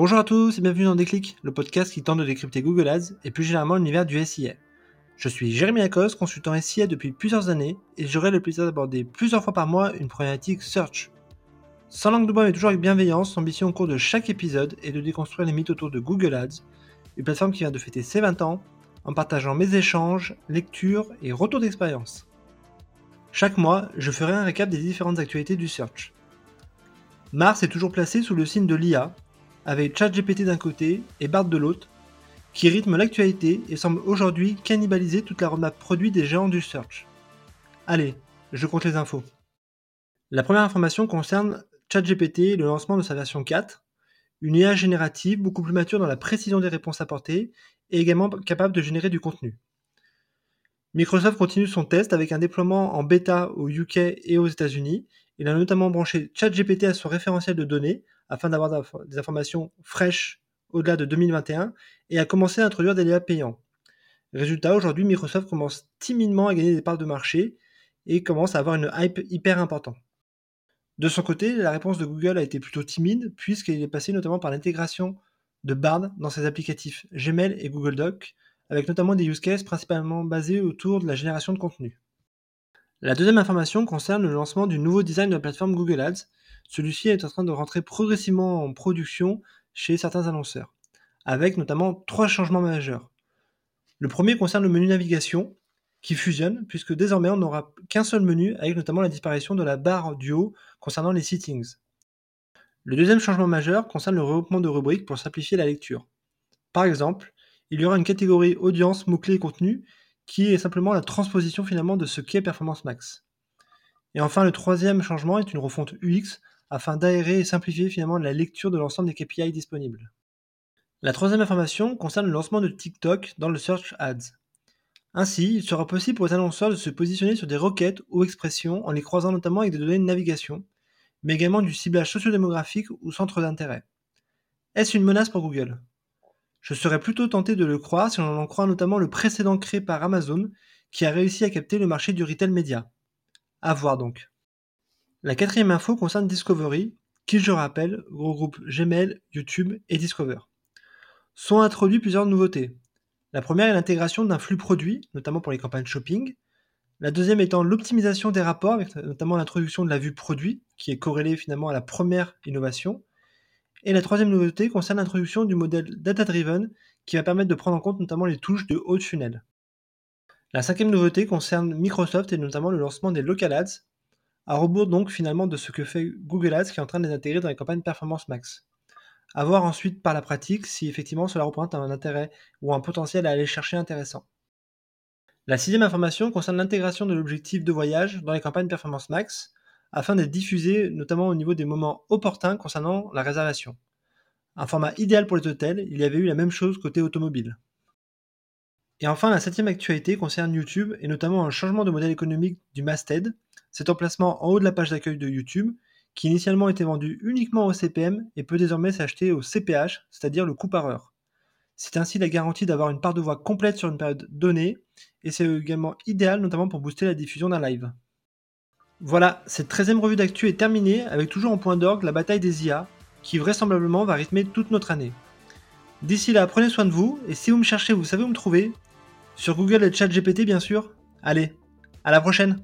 Bonjour à tous et bienvenue dans Déclic, le podcast qui tente de décrypter Google Ads et plus généralement l'univers du SIA. Je suis Jérémy Lacoste, consultant SIA depuis plusieurs années et j'aurai le plaisir d'aborder plusieurs fois par mois une problématique search. Sans langue de bois mais toujours avec bienveillance, l'ambition au cours de chaque épisode est de déconstruire les mythes autour de Google Ads, une plateforme qui vient de fêter ses 20 ans, en partageant mes échanges, lectures et retours d'expérience. Chaque mois, je ferai un récap des différentes actualités du search. Mars est toujours placé sous le signe de l'IA, avec ChatGPT d'un côté et Bard de l'autre, qui rythme l'actualité et semble aujourd'hui cannibaliser toute la roadmap produit des géants du search. Allez, je compte les infos. La première information concerne ChatGPT et le lancement de sa version 4, une IA générative beaucoup plus mature dans la précision des réponses apportées et également capable de générer du contenu. Microsoft continue son test avec un déploiement en bêta au UK et aux États-Unis. Il a notamment branché ChatGPT à son référentiel de données afin d'avoir des informations fraîches au-delà de 2021 et a commencé à introduire des liens payants. Résultat, aujourd'hui, Microsoft commence timidement à gagner des parts de marché et commence à avoir une hype hyper importante. De son côté, la réponse de Google a été plutôt timide puisqu'il est passé notamment par l'intégration de Bard dans ses applicatifs Gmail et Google Docs, avec notamment des use cases principalement basés autour de la génération de contenu. La deuxième information concerne le lancement du nouveau design de la plateforme Google Ads. Celui-ci est en train de rentrer progressivement en production chez certains annonceurs, avec notamment trois changements majeurs. Le premier concerne le menu navigation, qui fusionne, puisque désormais on n'aura qu'un seul menu, avec notamment la disparition de la barre du haut concernant les settings. Le deuxième changement majeur concerne le regroupement de rubriques pour simplifier la lecture. Par exemple, il y aura une catégorie audience, mots-clés et contenu, qui est simplement la transposition finalement de ce qu'est Performance Max. Et enfin, le troisième changement est une refonte UX afin d'aérer et simplifier finalement la lecture de l'ensemble des KPI disponibles. La troisième information concerne le lancement de TikTok dans le Search Ads. Ainsi, il sera possible pour les annonceurs de se positionner sur des requêtes ou expressions en les croisant notamment avec des données de navigation, mais également du ciblage sociodémographique ou centre d'intérêt. Est-ce une menace pour Google? Je serais plutôt tenté de le croire si on en croit notamment le précédent créé par Amazon qui a réussi à capter le marché du retail média. À voir donc. La quatrième info concerne Discovery, qui je rappelle regroupe Gmail, YouTube et Discover. Sont introduits plusieurs nouveautés, la première est l'intégration d'un flux produit, notamment pour les campagnes shopping. La deuxième étant l'optimisation des rapports, notamment l'introduction de la vue produit, qui est corrélée finalement à la première innovation. Et la troisième nouveauté concerne l'introduction du modèle data-driven, qui va permettre de prendre en compte notamment les touches de haut tunnel. La cinquième nouveauté concerne Microsoft et notamment le lancement des local ads, à rebours donc finalement de ce que fait Google Ads qui est en train de les intégrer dans les campagnes Performance Max. À voir ensuite par la pratique si effectivement cela représente un intérêt ou un potentiel à aller chercher intéressant. La sixième information concerne l'intégration de l'objectif de voyage dans les campagnes Performance Max afin d'être diffusé notamment au niveau des moments opportuns concernant la réservation. Un format idéal pour les hôtels, il y avait eu la même chose côté automobile. Et enfin, la septième actualité concerne YouTube et notamment un changement de modèle économique du masthead, cet emplacement en haut de la page d'accueil de YouTube qui initialement était vendu uniquement au CPM et peut désormais s'acheter au CPH, c'est-à-dire le coût par heure. C'est ainsi la garantie d'avoir une part de voix complète sur une période donnée, et c'est également idéal notamment pour booster la diffusion d'un live. Voilà, cette 13e revue d'actu est terminée avec toujours en point d'orgue la bataille des IA, qui vraisemblablement va rythmer toute notre année. D'ici là, prenez soin de vous, et si vous me cherchez, vous savez où me trouver. Sur Google et ChatGPT bien sûr. Allez, à la prochaine